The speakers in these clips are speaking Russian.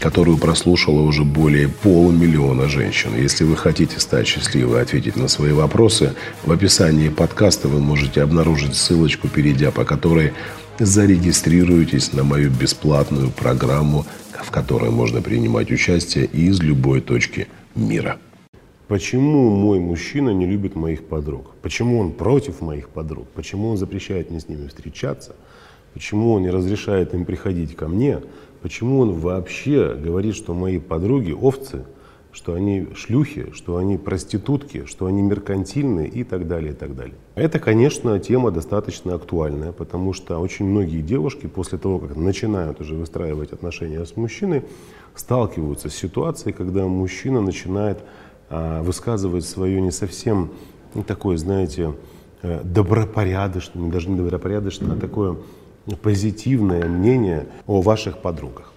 которую прослушало уже более полумиллиона женщин. Если вы хотите стать счастливой и ответить на свои вопросы, в описании подкаста вы можете обнаружить ссылочку, перейдя по которой зарегистрируйтесь на мою бесплатную программу, в которой можно принимать участие из любой точки мира. Почему мой мужчина не любит моих подруг? Почему он против моих подруг? Почему он запрещает мне с ними встречаться? Почему он не разрешает им приходить ко мне? Почему он вообще говорит, что мои подруги овцы, что они шлюхи, что они проститутки, что они меркантильные и так далее, и так далее. Это, конечно, тема достаточно актуальная, потому что очень многие девушки после того, как начинают уже выстраивать отношения с мужчиной, сталкиваются с ситуацией, когда мужчина начинает а, высказывать свое не совсем ну, такое, знаете, э, добропорядочное, даже не добропорядочное, а такое позитивное мнение о ваших подругах.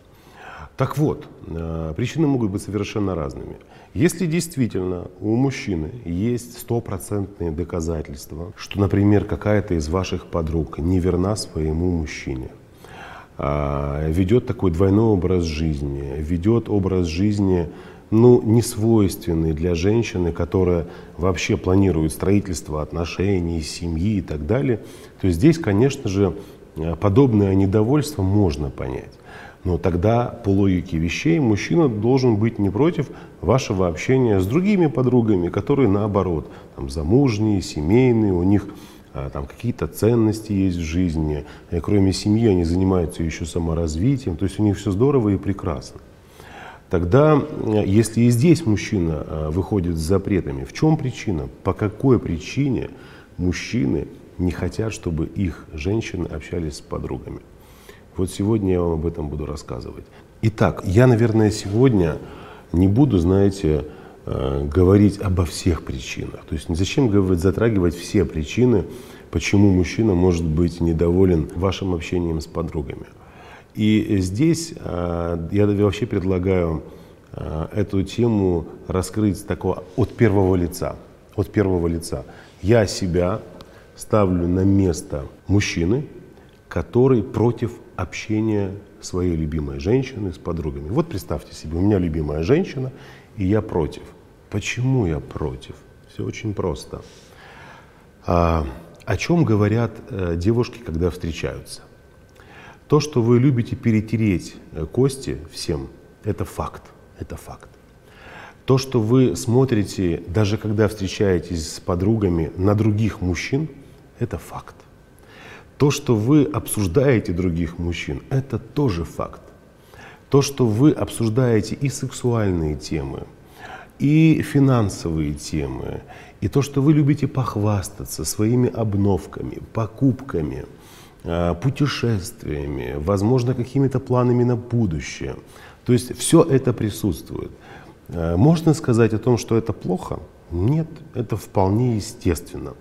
Так вот, э, причины могут быть совершенно разными. Если действительно у мужчины есть стопроцентные доказательства, что, например, какая-то из ваших подруг не верна своему мужчине, а, ведет такой двойной образ жизни, ведет образ жизни, ну, не свойственный для женщины, которая вообще планирует строительство отношений, семьи и так далее, то здесь, конечно же, Э, подобное недовольство можно понять. Но тогда, по логике вещей, мужчина должен быть не против вашего общения с другими подругами, которые наоборот, там, замужние, семейные, у них а, там какие-то ценности есть в жизни, и кроме семьи они занимаются еще саморазвитием, то есть у них все здорово и прекрасно. Тогда, э, если и здесь мужчина э, выходит с запретами, в чем причина, по какой причине мужчины не хотят, чтобы их женщины общались с подругами. Вот сегодня я вам об этом буду рассказывать. Итак, я, наверное, сегодня не буду, знаете, э, говорить обо всех причинах. То есть зачем говорить, затрагивать все причины, почему мужчина может быть недоволен вашим общением с подругами. И здесь э, я вообще предлагаю э, эту тему раскрыть такого от первого лица. От первого лица. Я себя ставлю на место мужчины, который против общения своей любимой женщины с подругами. Вот представьте себе, у меня любимая женщина, и я против. Почему я против? Все очень просто. А, о чем говорят а, девушки, когда встречаются? То, что вы любите перетереть э, кости всем, это факт. Это факт. То, что вы смотрите, даже когда встречаетесь с подругами, на других мужчин – это факт. То, что вы обсуждаете других мужчин, это тоже факт. То, что вы обсуждаете и сексуальные темы, и финансовые темы, и то, что вы любите похвастаться своими обновками, покупками, а, путешествиями, возможно, какими-то планами на будущее. То есть все это присутствует. А, можно сказать о том, что это плохо? Нет, это вполне естественно.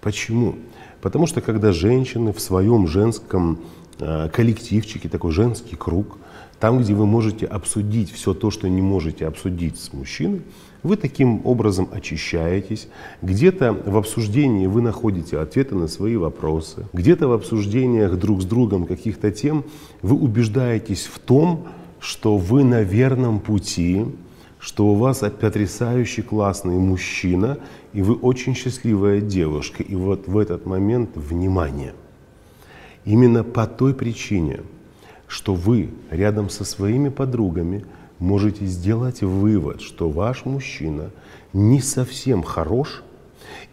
Почему? Потому что когда женщины в своем женском э, коллективчике, такой женский круг, там, где вы можете обсудить все то, что не можете обсудить с мужчиной, вы таким образом очищаетесь. Где-то в обсуждении вы находите ответы на свои вопросы. Где-то в обсуждениях друг с другом каких-то тем вы убеждаетесь в том, что вы на верном пути, что у вас потрясающий классный мужчина, и вы очень счастливая девушка. И вот в этот момент внимание. Именно по той причине, что вы рядом со своими подругами можете сделать вывод, что ваш мужчина не совсем хорош,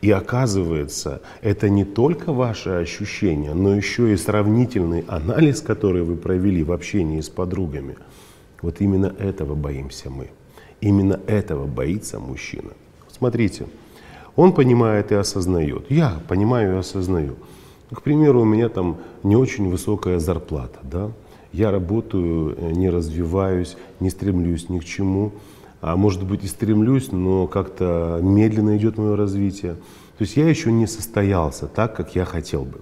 и оказывается, это не только ваши ощущения, но еще и сравнительный анализ, который вы провели в общении с подругами. Вот именно этого боимся мы. Именно этого боится мужчина. Смотрите, он понимает и осознает. Я понимаю и осознаю. К примеру, у меня там не очень высокая зарплата, да? Я работаю, э, не развиваюсь, не стремлюсь ни к чему. а может быть и стремлюсь, но как-то медленно идет мое развитие. То есть я еще не состоялся так, как я хотел бы.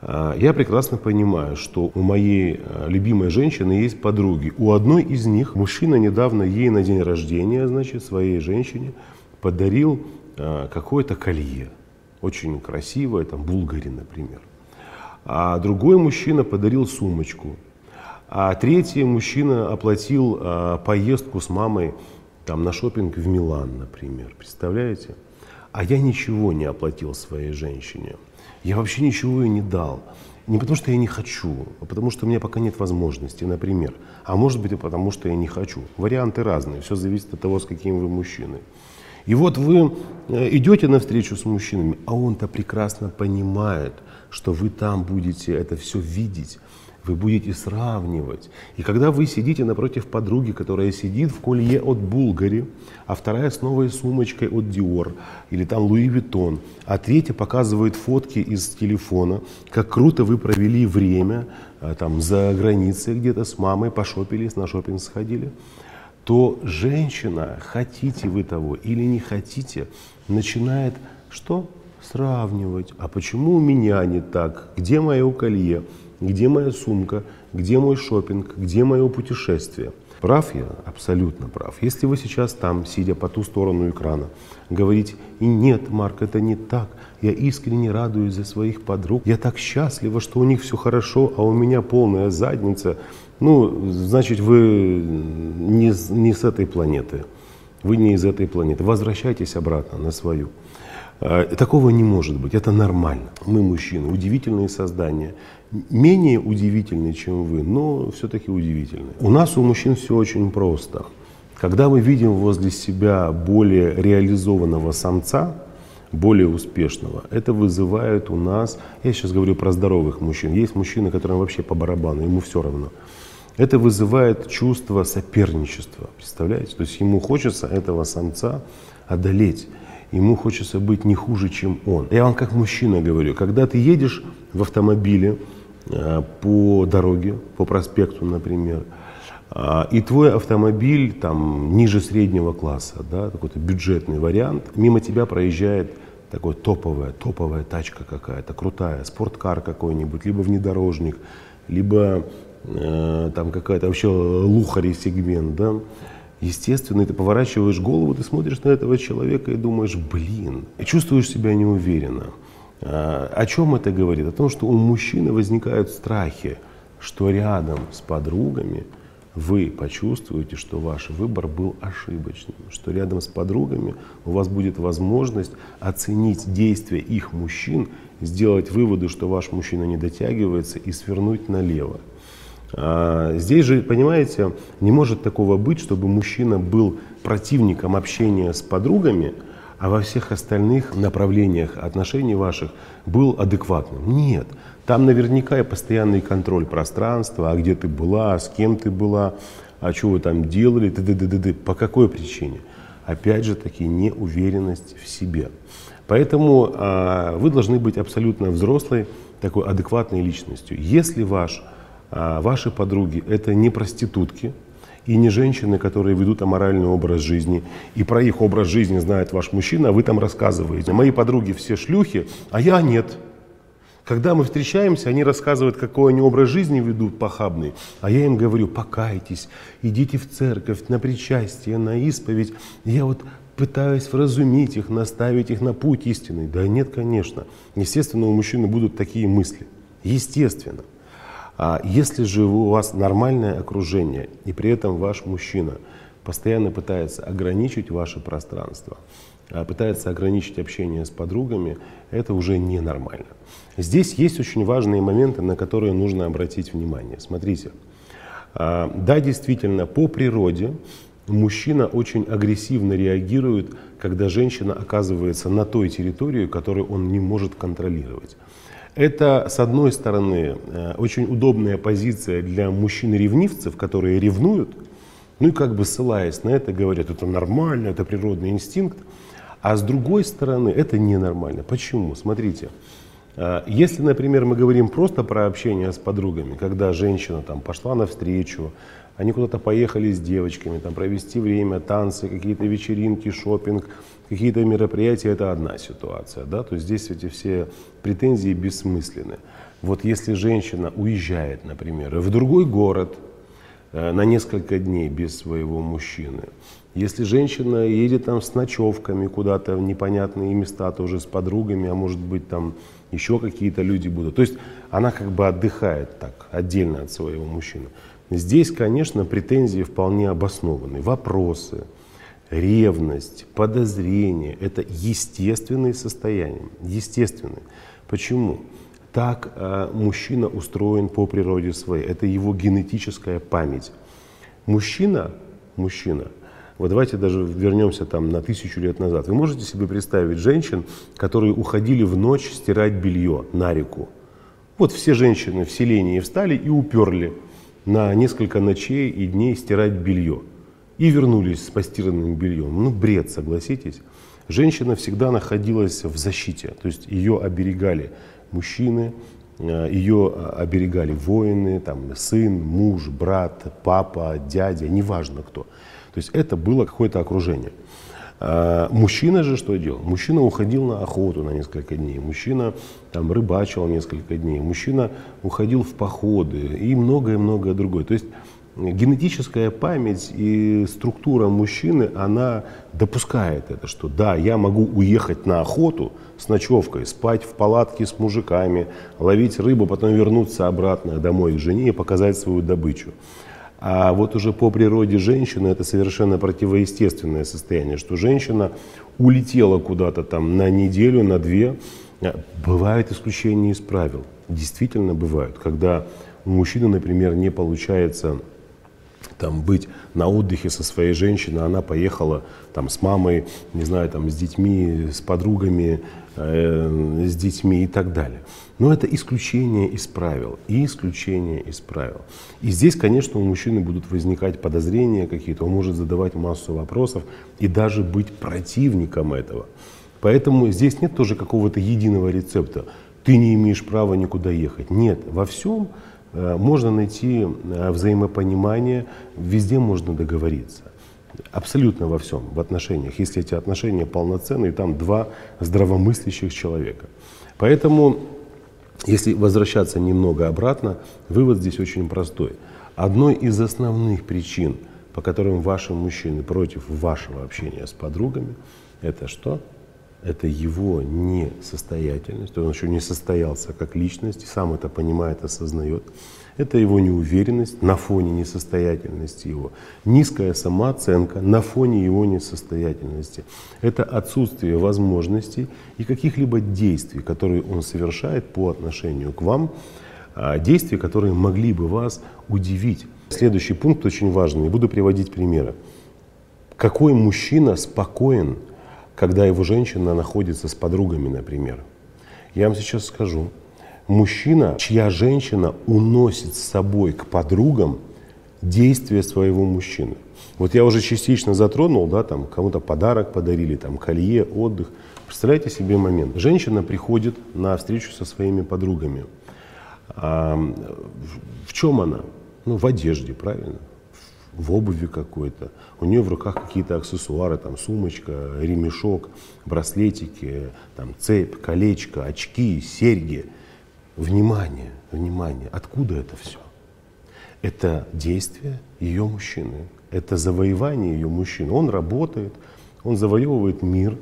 А, я прекрасно понимаю, что у моей а, любимой женщины есть подруги. У одной из них мужчина недавно ей на день рождения, значит, своей женщине подарил а, какое-то колье. Очень красивое, там, Булгари, например. А другой мужчина подарил сумочку. А третий мужчина оплатил поездку с мамой там, на шопинг в Милан, например. Представляете? А я ничего не оплатил своей женщине. Я вообще ничего ей не дал. Не потому, что я не хочу, а потому, что у меня пока нет возможности, например. А может быть и потому, что я не хочу. Варианты разные, все зависит от того, с каким вы мужчиной. И вот вы э, идете навстречу с мужчинами, а он-то прекрасно понимает, что вы там будете это все видеть, вы будете сравнивать. И когда вы сидите напротив подруги, которая сидит в колье от Булгари, а вторая с новой сумочкой от Dior или там Луи Vuitton, а третья показывает фотки из телефона, как круто вы провели время а, там за границей где-то с мамой, пошопились, на шопинг сходили, то женщина, хотите вы того или не хотите, начинает что? Сравнивать. А почему у меня не так? Где мое колье? Где моя сумка? Где мой шопинг? Где мое путешествие? Прав я? Абсолютно прав. Если вы сейчас там, сидя по ту сторону экрана, говорите, и нет, Марк, это не так, я искренне радуюсь за своих подруг, я так счастлива, что у них все хорошо, а у меня полная задница, ну, значит, вы не, не с этой планеты, вы не из этой планеты. Возвращайтесь обратно на свою. А, такого не может быть, это нормально. Мы, мужчины, удивительные создания менее удивительны, чем вы, но все-таки удивительны. У нас, у мужчин, все очень просто. Когда мы видим возле себя более реализованного самца, более успешного, это вызывает у нас, я сейчас говорю про здоровых мужчин, есть мужчины, которым вообще по барабану, ему все равно. Это вызывает чувство соперничества, представляете? То есть ему хочется этого самца одолеть ему хочется быть не хуже, чем он. Я вам как мужчина говорю, когда ты едешь в автомобиле, Э, по дороге, по проспекту, например, а, и твой автомобиль там ниже среднего класса, да, какой-то бюджетный вариант, мимо тебя проезжает такой топовая, топовая тачка какая-то, крутая, спорткар какой-нибудь, либо внедорожник, либо э, там какая-то вообще лухари сегмент, да, естественно, ты поворачиваешь голову, ты смотришь на этого человека и думаешь, блин, и чувствуешь себя неуверенно. А, о чем это говорит? О том, что у мужчины возникают страхи, что рядом с подругами вы почувствуете, что ваш выбор был ошибочным, что рядом с подругами у вас будет возможность оценить действия их мужчин, сделать выводы, что ваш мужчина не дотягивается и свернуть налево. А, здесь же, понимаете, не может такого быть, чтобы мужчина был противником общения с подругами – а во всех остальных направлениях отношений ваших был адекватным. Нет, там наверняка и постоянный контроль пространства, а где ты была, с кем ты была, а что вы там делали, т -д -д -д -д. по какой причине? Опять же таки неуверенность в себе. Поэтому а, вы должны быть абсолютно взрослой, такой адекватной личностью. Если ваш, а, ваши подруги это не проститутки, и не женщины, которые ведут аморальный образ жизни. И про их образ жизни знает ваш мужчина, а вы там рассказываете. Мои подруги все шлюхи, а я нет. Когда мы встречаемся, они рассказывают, какой они образ жизни ведут похабный. А я им говорю, покайтесь, идите в церковь, на причастие, на исповедь. Я вот пытаюсь вразумить их, наставить их на путь истинный. Да нет, конечно. Естественно, у мужчины будут такие мысли. Естественно. А если же у вас нормальное окружение, и при этом ваш мужчина постоянно пытается ограничить ваше пространство, а пытается ограничить общение с подругами, это уже ненормально. Здесь есть очень важные моменты, на которые нужно обратить внимание. Смотрите, а, да, действительно, по природе мужчина очень агрессивно реагирует, когда женщина оказывается на той территории, которую он не может контролировать. Это, с одной стороны, э, очень удобная позиция для мужчин-ревнивцев, которые ревнуют, ну и как бы ссылаясь на это, говорят, это нормально, это природный инстинкт. А с другой стороны, это ненормально. Почему? Смотрите, э, если, например, мы говорим просто про общение с подругами, когда женщина там пошла навстречу, они куда-то поехали с девочками, там провести время, танцы, какие-то вечеринки, шопинг, какие-то мероприятия, это одна ситуация, да, то есть здесь эти все претензии бессмысленны. Вот если женщина уезжает, например, в другой город э, на несколько дней без своего мужчины, если женщина едет там с ночевками куда-то в непонятные места, тоже с подругами, а может быть там еще какие-то люди будут. То есть она как бы отдыхает так, отдельно от своего мужчины. Здесь, конечно, претензии вполне обоснованы. Вопросы, ревность, подозрения – это естественные состояния. Естественные. Почему? Так э, мужчина устроен по природе своей. Это его генетическая память. Мужчина, мужчина – вот давайте даже вернемся там на тысячу лет назад. Вы можете себе представить женщин, которые уходили в ночь стирать белье на реку? Вот все женщины в селении встали и уперли на несколько ночей и дней стирать белье. И вернулись с постиранным бельем. Ну, бред, согласитесь. Женщина всегда находилась в защите, то есть ее оберегали мужчины, э, ее оберегали воины, там, сын, муж, брат, папа, дядя, неважно кто. То есть это было какое-то окружение. А мужчина же что делал? Мужчина уходил на охоту на несколько дней, мужчина там рыбачил несколько дней, мужчина уходил в походы и многое-многое другое. То есть генетическая память и структура мужчины, она допускает это, что да, я могу уехать на охоту с ночевкой, спать в палатке с мужиками, ловить рыбу, потом вернуться обратно домой к жене и показать свою добычу. А вот уже по природе женщины это совершенно противоестественное состояние, что женщина улетела куда-то там на неделю, на две. Бывают исключения из правил. Действительно бывают, когда у мужчины, например, не получается там, быть на отдыхе со своей женщиной, она поехала там, с мамой, не знаю, там, с детьми, с подругами, э, с детьми и так далее. Но это исключение из правил, и исключение из правил. И здесь, конечно, у мужчины будут возникать подозрения какие-то, он может задавать массу вопросов и даже быть противником этого. Поэтому здесь нет тоже какого-то единого рецепта. Ты не имеешь права никуда ехать. Нет, во всем можно найти э, взаимопонимание, везде можно договориться. Абсолютно во всем, в отношениях, если эти отношения полноценные, там два здравомыслящих человека. Поэтому если возвращаться немного обратно, вывод здесь очень простой. Одной из основных причин, по которым ваши мужчины против вашего общения с подругами, это что? Это его несостоятельность, он еще не состоялся как личность, сам это понимает, осознает. Это его неуверенность на фоне несостоятельности его, низкая самооценка на фоне его несостоятельности. Это отсутствие возможностей и каких-либо действий, которые он совершает по отношению к вам, а, действия, которые могли бы вас удивить. Следующий пункт очень важный, буду приводить примеры. Какой мужчина спокоен, когда его женщина находится с подругами, например? Я вам сейчас скажу, мужчина, чья женщина уносит с собой к подругам действия своего мужчины. Вот я уже частично затронул, да, там кому-то подарок подарили, там колье, отдых. Представляете себе момент. Женщина приходит на встречу со своими подругами. А, в чем она? Ну, в одежде, правильно? В обуви какой-то. У нее в руках какие-то аксессуары, там сумочка, ремешок, браслетики, там цепь, колечко, очки, серьги – Внимание, внимание. Откуда это все? Это действие ее мужчины. Это завоевание ее мужчины. Он работает, он завоевывает мир.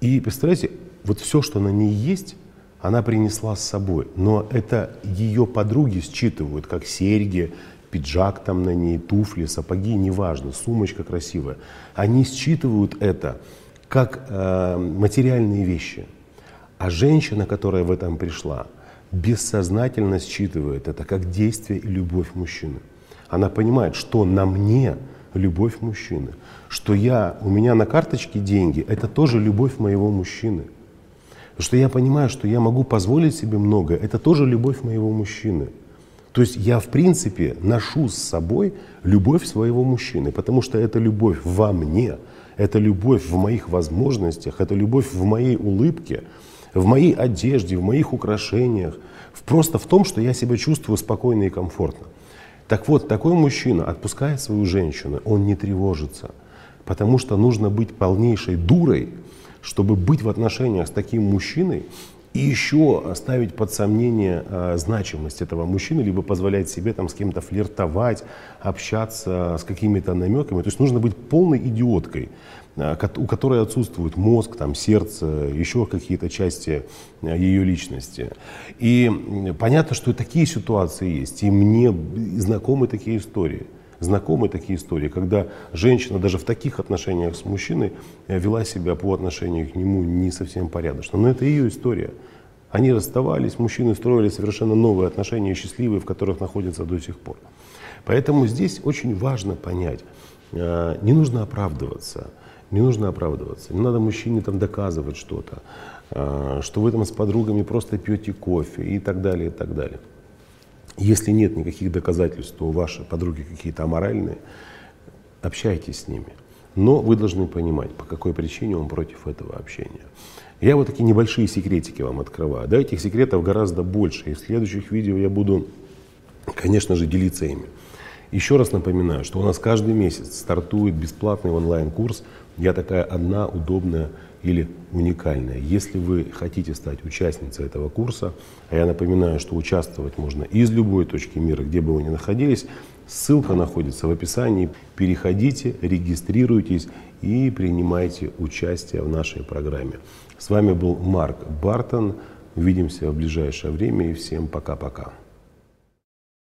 И представляете, вот все, что на ней есть, она принесла с собой. Но это ее подруги считывают, как серьги, пиджак там на ней, туфли, сапоги, неважно, сумочка красивая. Они считывают это как э, материальные вещи. А женщина, которая в этом пришла, бессознательно считывает это как действие и любовь мужчины. Она понимает, что на мне любовь мужчины, что я, у меня на карточке деньги, это тоже любовь моего мужчины. Что я понимаю, что я могу позволить себе многое, это тоже любовь моего мужчины. То есть я, в принципе, ношу с собой любовь своего мужчины, потому что это любовь во мне, это любовь в моих возможностях, это любовь в моей улыбке, в моей одежде, в моих украшениях, просто в том, что я себя чувствую спокойно и комфортно. Так вот, такой мужчина отпускает свою женщину, он не тревожится, потому что нужно быть полнейшей дурой, чтобы быть в отношениях с таким мужчиной и еще ставить под сомнение э, значимость этого мужчины, либо позволять себе там с кем-то флиртовать, общаться с какими-то намеками. То есть нужно быть полной идиоткой, э, у которой отсутствует мозг, там, сердце, еще какие-то части э, ее личности. И понятно, что такие ситуации есть, и мне знакомы такие истории знакомы такие истории, когда женщина даже в таких отношениях с мужчиной э, вела себя по отношению к нему не совсем порядочно. Но это ее история. Они расставались, мужчины строили совершенно новые отношения, счастливые, в которых находятся до сих пор. Поэтому здесь очень важно понять, э, не нужно оправдываться, не нужно оправдываться, не надо мужчине там доказывать что-то, э, что вы там с подругами просто пьете кофе и так далее, и так далее. Если нет никаких доказательств, что ваши подруги какие-то аморальные, общайтесь с ними. Но вы должны понимать, по какой причине он против этого общения. Я вот такие небольшие секретики вам открываю. Да, этих секретов гораздо больше. И в следующих видео я буду, конечно же, делиться ими. Еще раз напоминаю, что у нас каждый месяц стартует бесплатный онлайн-курс «Я такая одна, удобная или уникальная». Если вы хотите стать участницей этого курса, а я напоминаю, что участвовать можно из любой точки мира, где бы вы ни находились, ссылка находится в описании. Переходите, регистрируйтесь и принимайте участие в нашей программе. С вами был Марк Бартон. Увидимся в ближайшее время и всем пока-пока.